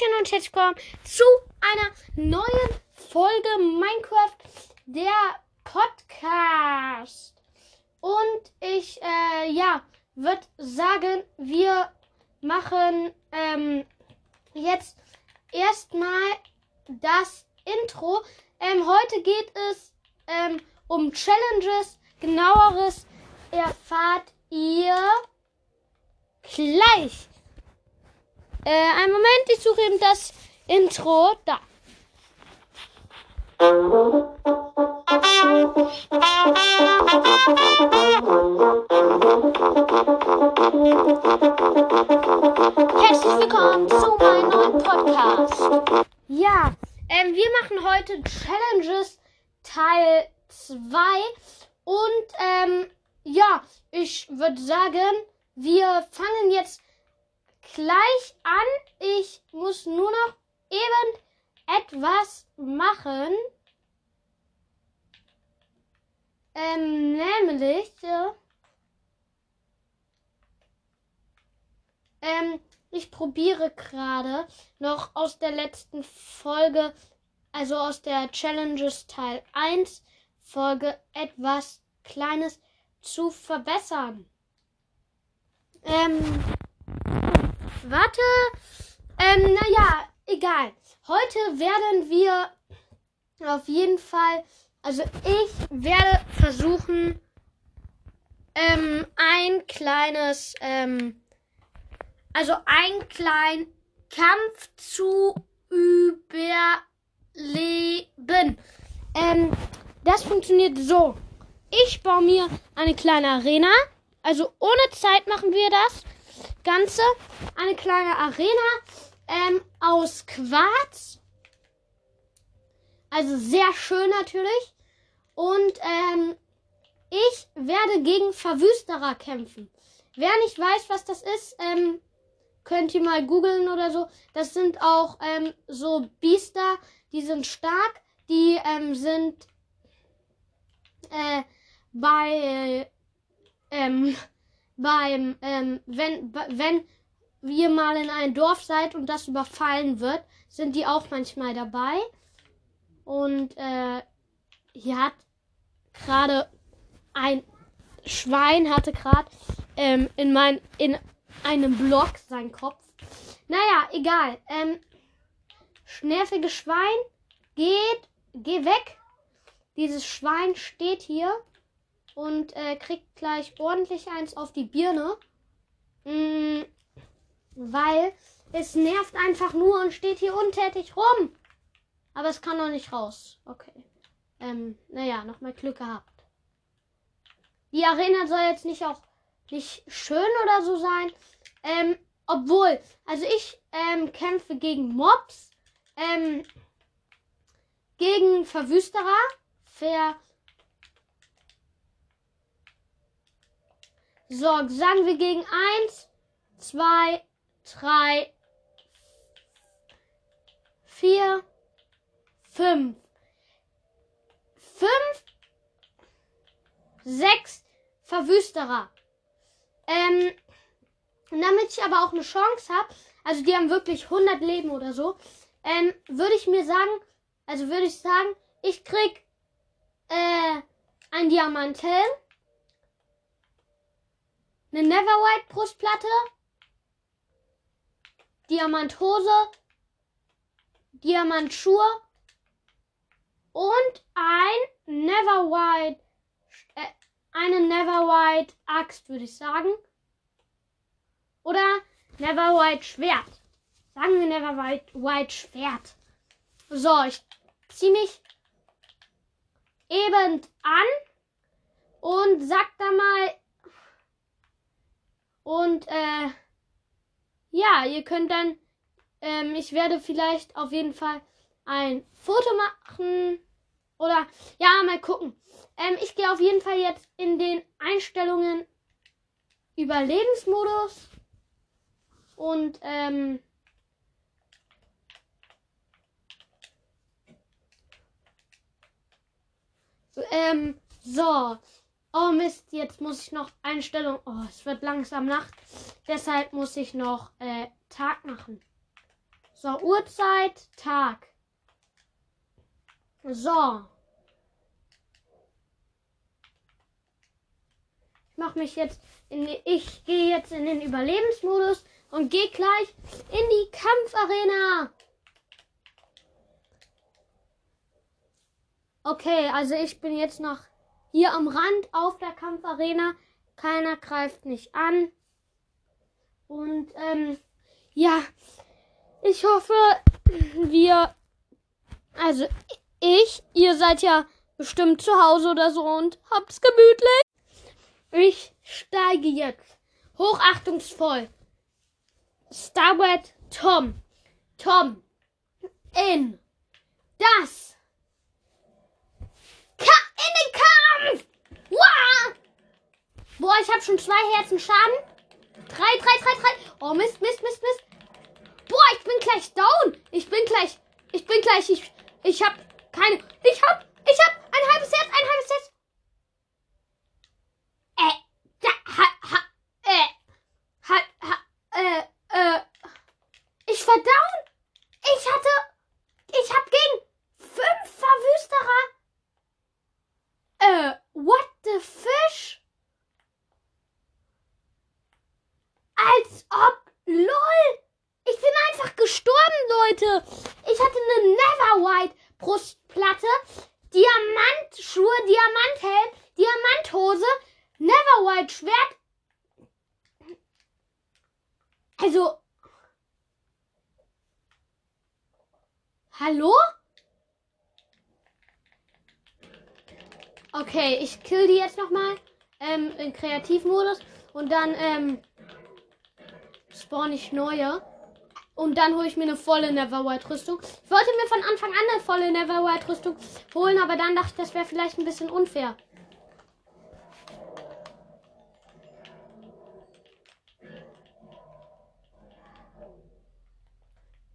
Hallöchen und herzlich willkommen zu einer neuen Folge Minecraft, der Podcast. Und ich, äh, ja, würde sagen, wir machen ähm, jetzt erstmal das Intro. Ähm, heute geht es ähm, um Challenges. Genaueres erfahrt ihr gleich. Äh, einen Moment, ich suche eben das Intro. Da. Herzlich muss nur noch eben etwas machen. Ähm, nämlich, äh, ähm, ich probiere gerade noch aus der letzten Folge, also aus der Challenges Teil 1 Folge, etwas Kleines zu verbessern. Ähm, warte. Ähm, naja, egal. Heute werden wir auf jeden Fall, also ich werde versuchen, ähm, ein kleines, ähm, also ein kleinen Kampf zu überleben. Ähm, das funktioniert so. Ich baue mir eine kleine Arena. Also ohne Zeit machen wir das Ganze. Eine kleine Arena ähm, aus Quarz. Also sehr schön natürlich. Und ähm, ich werde gegen Verwüsterer kämpfen. Wer nicht weiß, was das ist, ähm, könnt ihr mal googeln oder so. Das sind auch ähm, so Biester, die sind stark. Die ähm, sind äh, bei ähm, beim ähm, wenn wenn ihr mal in ein Dorf seid und das überfallen wird, sind die auch manchmal dabei. Und äh, hier hat gerade ein Schwein hatte gerade ähm, in mein in einem Block seinen Kopf. Naja, egal. Ähm, nerviges Schwein geht, geh weg. Dieses Schwein steht hier und äh, kriegt gleich ordentlich eins auf die Birne. Mm, weil es nervt einfach nur und steht hier untätig rum. Aber es kann noch nicht raus. Okay. Ähm, naja, nochmal Glück gehabt. Die Arena soll jetzt nicht auch nicht schön oder so sein. Ähm, obwohl, also ich ähm, kämpfe gegen Mobs, ähm, gegen Verwüsterer, Ver So, sagen wir gegen 1, 2, 3, 4, 5. 5, 6 Verwüsterer. Ähm, damit ich aber auch eine Chance habe, also die haben wirklich 100 Leben oder so, ähm, würde ich mir sagen, also würde ich sagen, ich krieg äh, ein Diamanthelm eine Neverwhite Brustplatte, Diamanthose, Diamantschuhe und ein Neverwhite, äh, eine Neverwhite Axt, würde ich sagen. Oder Neverwhite Schwert. Sagen wir Neverwhite White Schwert. So, ich ziehe mich eben an und sag da mal und äh, ja, ihr könnt dann, ähm, ich werde vielleicht auf jeden Fall ein Foto machen. Oder ja, mal gucken. Ähm, ich gehe auf jeden Fall jetzt in den Einstellungen Überlebensmodus. Und ähm, ähm, so. Oh Mist, jetzt muss ich noch Einstellung. Oh, es wird langsam Nacht. Deshalb muss ich noch äh, Tag machen. So, Uhrzeit, Tag. So. Ich mache mich jetzt in die, ich gehe jetzt in den Überlebensmodus und gehe gleich in die Kampfarena. Okay, also ich bin jetzt noch hier am Rand auf der Kampfarena. Keiner greift mich an. Und ähm, ja, ich hoffe, wir, also ich, ihr seid ja bestimmt zu Hause oder so und habt's gemütlich. Ich steige jetzt hochachtungsvoll Starboard Tom, Tom in das Ka in den Kampf. Wow! Boah, ich habe schon zwei Herzen Schaden. Drei, drei, drei, drei. Oh Mist, Mist, Mist, Mist. Boah, ich bin gleich down. Ich bin gleich, ich bin gleich, ich, ich hab keine, ich hab, ich hab ein halbes Herz, ein halbes Herz. Äh, da, ha, ha, äh, ha, ha, äh, äh, ich war down. Ich hatte, ich hab gegen fünf Verwüsterer. Äh, what the fish? Als ob, lol. Ich bin einfach gestorben, Leute. Ich hatte eine Neverwhite Brustplatte, Diamantschuhe, Diamanthelm, Diamanthose, Neverwhite Schwert. Also. Hallo? Okay, ich kill die jetzt nochmal ähm, in Kreativmodus und dann ähm, spawn ich neue. Und dann hole ich mir eine volle Neverwhite-Rüstung. Ich wollte mir von Anfang an eine volle Neverwhite-Rüstung holen, aber dann dachte ich, das wäre vielleicht ein bisschen unfair.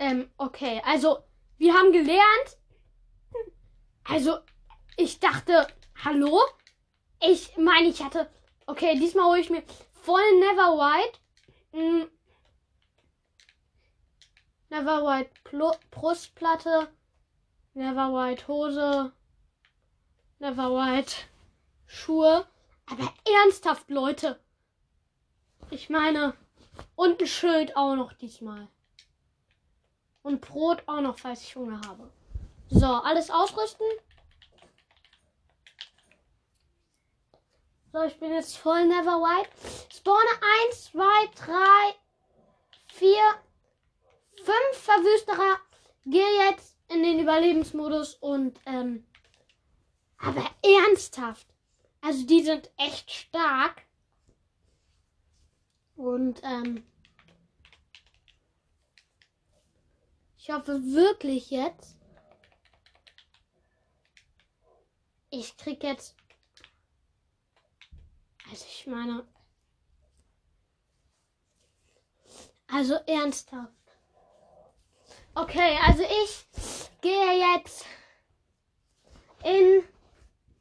Ähm, okay. Also, wir haben gelernt. Also, ich dachte, hallo? Ich meine, ich hatte. Okay, diesmal hole ich mir voll Neverwhite. Hm. Neverwhite Brustplatte, Neverwhite Hose, Neverwhite Schuhe. Aber ernsthaft, Leute. Ich meine, und ein Schild auch noch diesmal. Und Brot auch noch, falls ich Hunger habe. So, alles ausrüsten. So, ich bin jetzt voll Neverwhite. Spawne 1, 2, 3, 4, fünf Verwüsterer. Gehe jetzt in den Überlebensmodus und ähm, aber ernsthaft. Also die sind echt stark. Und ähm, ich hoffe wirklich jetzt. Ich krieg jetzt. Also ich meine. Also ernsthaft. Okay, also ich gehe jetzt in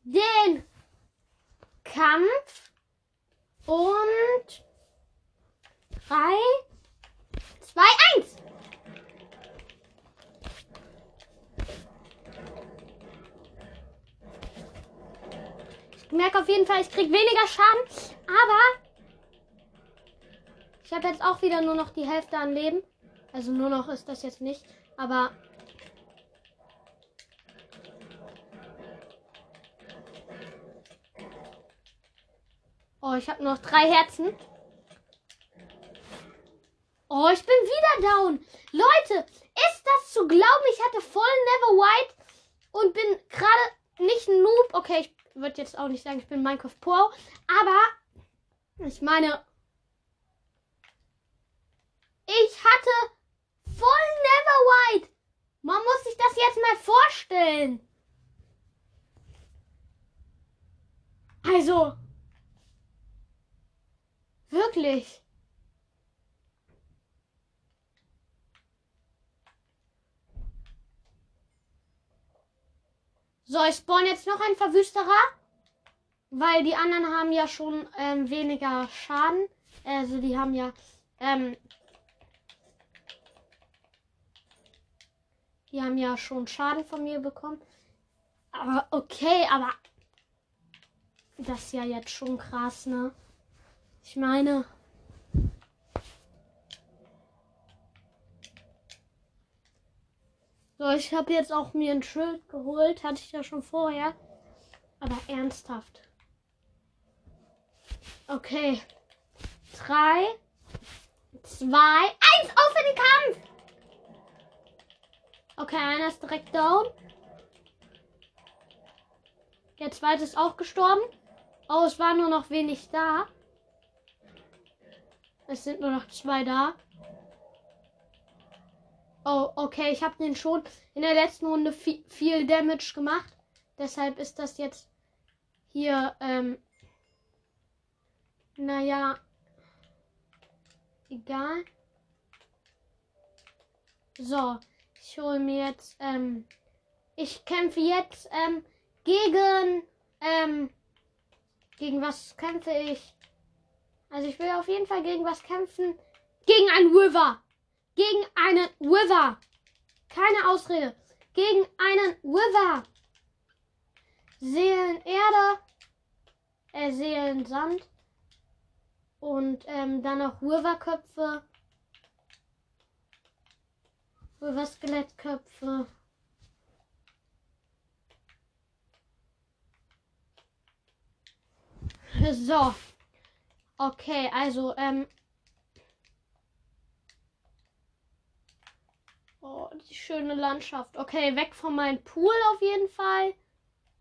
den Kampf und 3, 2, 1. Ich merke auf jeden Fall, ich kriege weniger Schaden, aber ich habe jetzt auch wieder nur noch die Hälfte an Leben. Also nur noch ist das jetzt nicht. Aber. Oh, ich habe noch drei Herzen. Oh, ich bin wieder down. Leute, ist das zu glauben? Ich hatte voll Never White und bin gerade nicht ein Noob. Okay, ich würde jetzt auch nicht sagen, ich bin Minecraft Pro. Aber ich meine, ich hatte voll Neverwhite. Man muss sich das jetzt mal vorstellen. Also, wirklich. So, ich spawn jetzt noch ein Verwüsterer. Weil die anderen haben ja schon ähm, weniger Schaden. Also die haben ja ähm, Die haben ja schon Schaden von mir bekommen. Aber okay, aber das ist ja jetzt schon krass, ne? Ich meine. So, ich habe jetzt auch mir ein Schild geholt. Hatte ich ja schon vorher. Aber ernsthaft. Okay. Drei, zwei, eins, auf in den Kampf! Okay, einer ist direkt down. Der zweite ist auch gestorben. Oh, es war nur noch wenig da. Es sind nur noch zwei da. Oh, okay, ich habe den schon in der letzten Runde viel, viel Damage gemacht. Deshalb ist das jetzt hier, ähm, naja, egal. So, ich hole mir jetzt, ähm, ich kämpfe jetzt, ähm, gegen, ähm, gegen was kämpfe ich? Also ich will auf jeden Fall gegen was kämpfen. Gegen einen River. Gegen einen River. Keine Ausrede. Gegen einen River. Seelenerde. Äh, Seelensand. Und ähm, dann noch Riverköpfe. River-Skelettköpfe. So. Okay, also, ähm. Oh, die schöne Landschaft. Okay, weg von meinem Pool auf jeden Fall.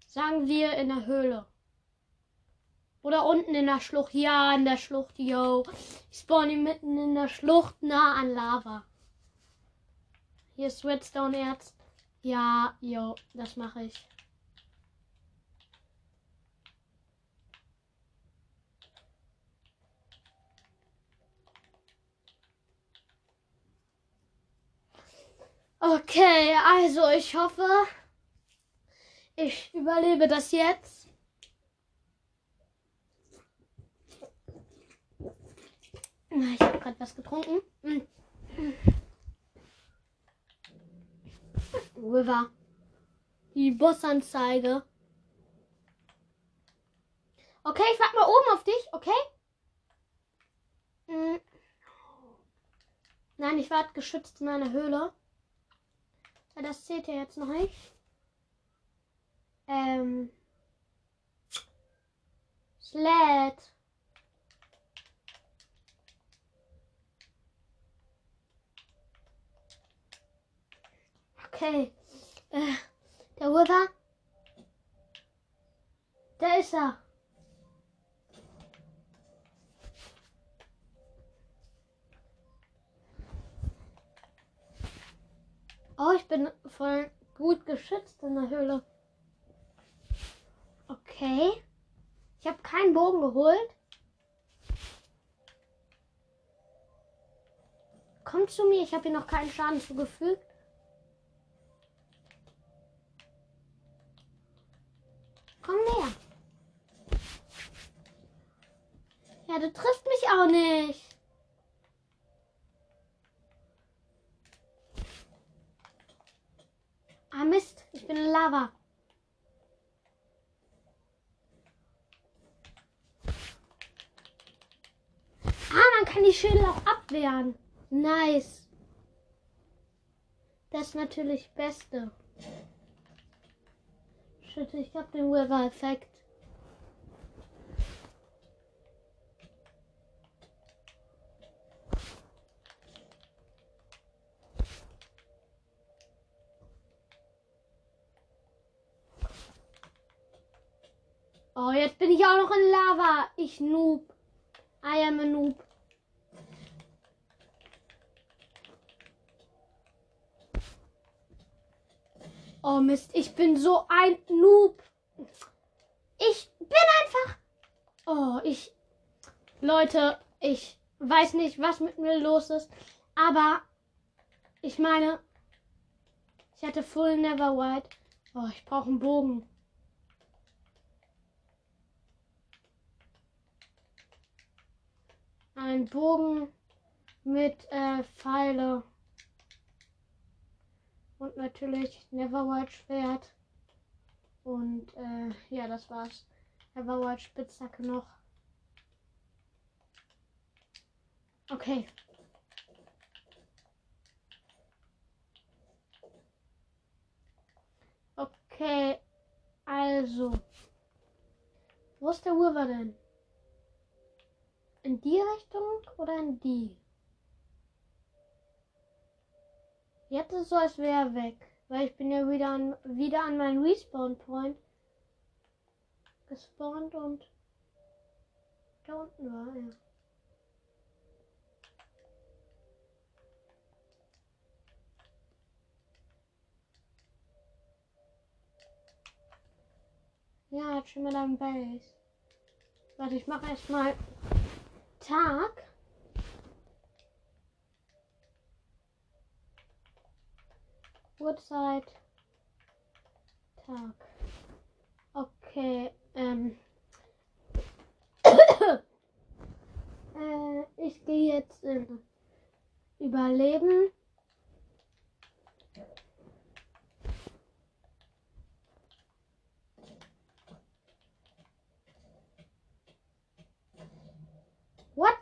Sagen wir in der Höhle. Oder unten in der Schlucht. Ja, in der Schlucht, yo. Ich spawne mitten in der Schlucht nah an Lava. Hier ist Redstone-Erz. Ja, yo, das mache ich. Okay, also ich hoffe, ich überlebe das jetzt. Ich habe gerade was getrunken. River. Die Bossanzeige. Okay, ich warte mal oben auf dich, okay? Hm. Nein, ich warte geschützt in meiner Höhle. Das zählt ja jetzt noch nicht. Ähm. Sled. Okay. Äh, der River. Da ist er. Oh, ich bin voll gut geschützt in der Höhle. Okay. Ich habe keinen Bogen geholt. Komm zu mir, ich habe hier noch keinen Schaden zugefügt. Du triffst mich auch nicht. Ah Mist, ich bin in Lava. Ah, man kann die Schädel auch abwehren. Nice. Das ist natürlich Beste. Shit, ich hab den Weather-Effekt. Oh, jetzt bin ich auch noch in Lava. Ich Noob. I am a Noob. Oh Mist, ich bin so ein Noob. Ich bin einfach. Oh, ich. Leute, ich weiß nicht, was mit mir los ist. Aber ich meine, ich hatte Full Never White. Oh, ich brauche einen Bogen. Ein Bogen mit äh, Pfeile. Und natürlich Neverwild Schwert. Und äh, ja, das war's. Neverwild Spitzhacke noch. Okay. Okay, also. Wo ist der River denn? In die Richtung oder in die? Jetzt ist es so, als wäre er weg. Weil ich bin ja wieder an, wieder an meinen Respawn-Point gespawnt und da unten war er. Ja, schon mal am Base. Warte, ich mache erstmal Tag. Uhrzeit. Tag. Okay, ähm. äh, ich gehe jetzt in Überleben.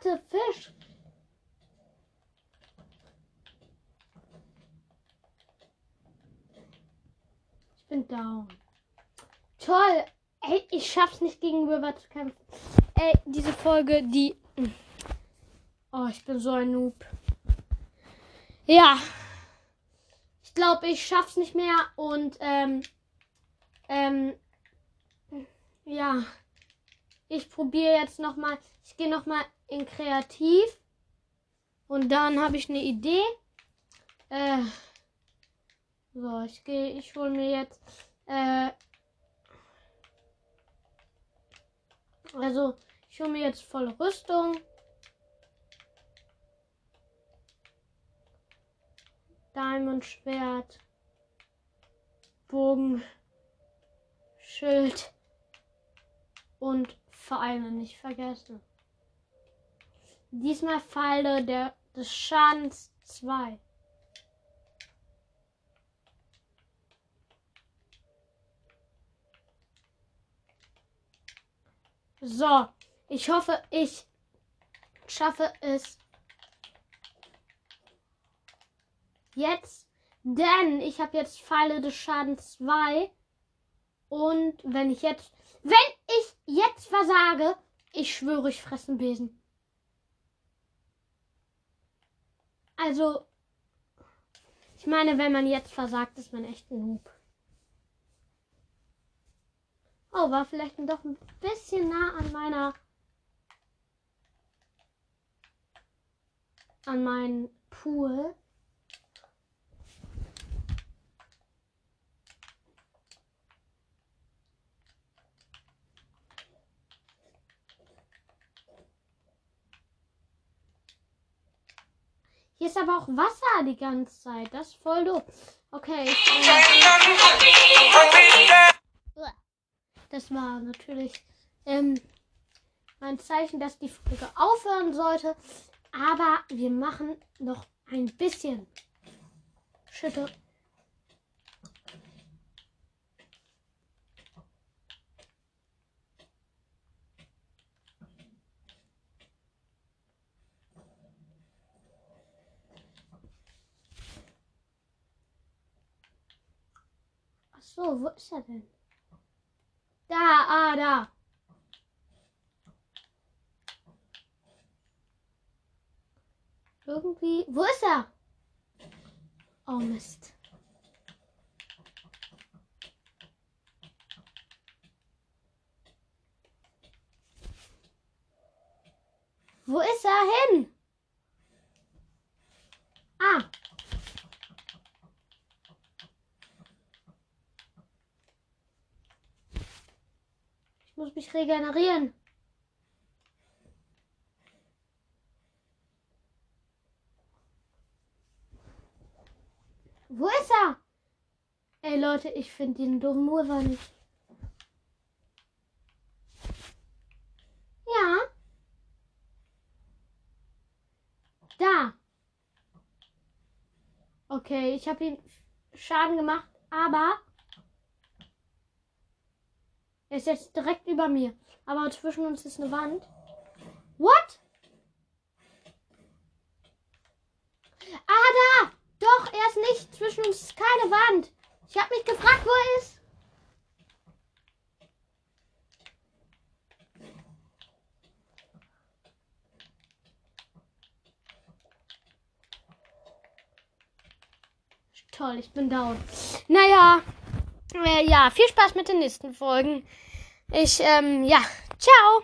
The fish? Ich bin down. Toll. Ey, ich schaff's nicht gegen River zu kämpfen. Ey, diese Folge, die. Oh, ich bin so ein Noob. Ja. Ich glaube, ich schaff's nicht mehr und ähm. Ähm. Ja. Ich probiere jetzt nochmal. Ich gehe nochmal in Kreativ. Und dann habe ich eine Idee. Äh, so, ich gehe, ich hole mir jetzt. Äh, also, ich hole mir jetzt volle Rüstung. Diamond Schwert. Bogen. Schild. Und Pfeile nicht vergessen. Diesmal Pfeile der, des Schadens 2. So, ich hoffe, ich schaffe es jetzt, denn ich habe jetzt Pfeile des Schadens 2 und wenn ich jetzt, wenn ich jetzt versage, ich schwöre, ich fresse einen Besen. Also, ich meine, wenn man jetzt versagt, ist man echt ein Noob. Oh, war vielleicht doch ein bisschen nah an meiner. an meinen Pool. Hier ist aber auch Wasser die ganze Zeit. Das ist voll doof. Okay. Äh, das war natürlich ähm, ein Zeichen, dass die Folge aufhören sollte. Aber wir machen noch ein bisschen. Schütte. So, wo ist er denn? Da, ah, da. Irgendwie. Wo ist er? Oh Mist. Wo ist er hin? Ah. Mich regenerieren. Wo ist er? Ey Leute, ich finde den dummen Mover nicht. Ja. Da. Okay, ich habe ihn Schaden gemacht, aber er ist jetzt direkt über mir. Aber zwischen uns ist eine Wand. What? Ah, da! Doch, er ist nicht. Zwischen uns ist keine Wand. Ich habe mich gefragt, wo er ist. Toll, ich bin down. Naja, ja, viel Spaß mit den nächsten Folgen. Ich, ähm, ja, ciao.